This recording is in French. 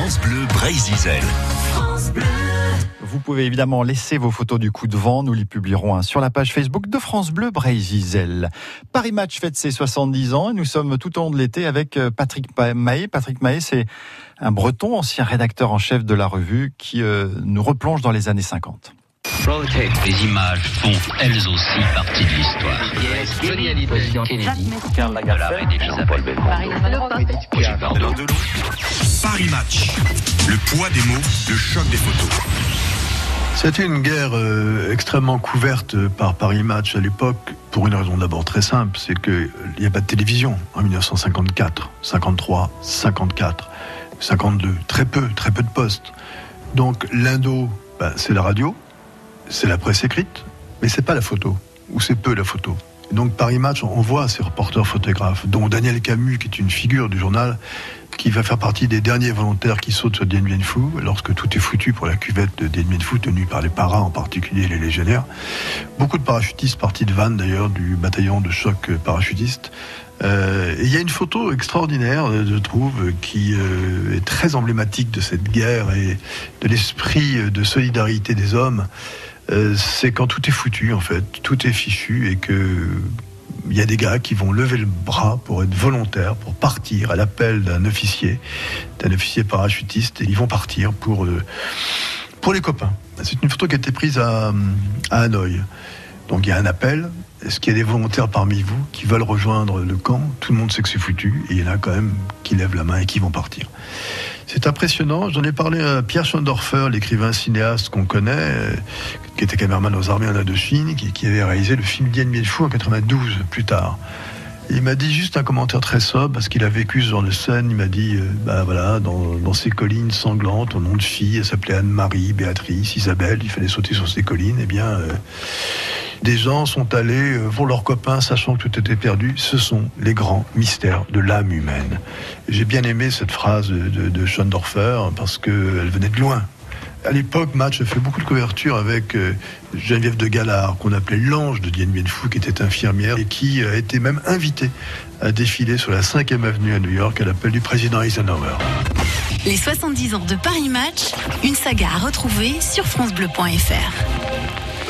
France Bleu Brésil. Vous pouvez évidemment laisser vos photos du coup de vent. Nous les publierons hein, sur la page Facebook de France Bleu Brésil. Paris Match fête ses 70 ans et nous sommes tout au long de l'été avec euh, Patrick Mahé. Patrick Mahé, c'est un breton, ancien rédacteur en chef de la revue qui euh, nous replonge dans les années 50. Les images font elles aussi partie de l'histoire. Johnny Hallyday, Kennedy, Karl Lagerfeld, Jean-Paul Le poids des mots, le choc des photos. C'était une guerre euh, extrêmement couverte par Paris Match à l'époque, pour une raison d'abord très simple, c'est qu'il n'y a pas de télévision en 1954, 53, 54, 52, très peu, très peu de postes. Donc l'indo, ben, c'est la radio, c'est la presse écrite, mais c'est pas la photo, ou c'est peu la photo. Et donc Paris Match, on voit ces reporters photographes, dont Daniel Camus, qui est une figure du journal, qui va faire partie des derniers volontaires qui sautent sur Dien Bien Phu, lorsque tout est foutu pour la cuvette de Dien Bien Phu, tenue par les paras, en particulier les légionnaires. Beaucoup de parachutistes partis de Vannes, d'ailleurs, du bataillon de choc parachutiste. Euh, et il y a une photo extraordinaire, euh, je trouve, qui euh, est très emblématique de cette guerre et de l'esprit de solidarité des hommes. C'est quand tout est foutu, en fait, tout est fichu et que il y a des gars qui vont lever le bras pour être volontaires, pour partir à l'appel d'un officier, d'un officier parachutiste, et ils vont partir pour, euh, pour les copains. C'est une photo qui a été prise à, à Hanoï. Donc il y a un appel. Est-ce qu'il y a des volontaires parmi vous qui veulent rejoindre le camp? Tout le monde sait que c'est foutu, et il y en a quand même qui lèvent la main et qui vont partir. C'est impressionnant. J'en ai parlé à Pierre Schondorfer, l'écrivain cinéaste qu'on connaît, euh, qui était cameraman aux armées en Indochine, qui, avait réalisé le film Dien Bien Phu en 92, plus tard. Il m'a dit juste un commentaire très sobre parce qu'il a vécu ce genre de scène. Il m'a dit, euh, bah voilà, dans, ces collines sanglantes, au nom de fille, elle s'appelait Anne-Marie, Béatrice, Isabelle. Il fallait sauter sur ces collines. Eh bien, euh, des gens sont allés euh, pour leurs copains, sachant que tout était perdu. Ce sont les grands mystères de l'âme humaine. J'ai bien aimé cette phrase de, de, Schondorfer parce qu'elle venait de loin. À l'époque, Match a fait beaucoup de couverture avec euh, Geneviève de Galard, qu'on appelait l'ange de Dien Bien Phu, qui était infirmière et qui a été même invitée à défiler sur la 5e avenue à New York à l'appel du président Eisenhower. Les 70 ans de Paris Match, une saga à retrouver sur FranceBleu.fr.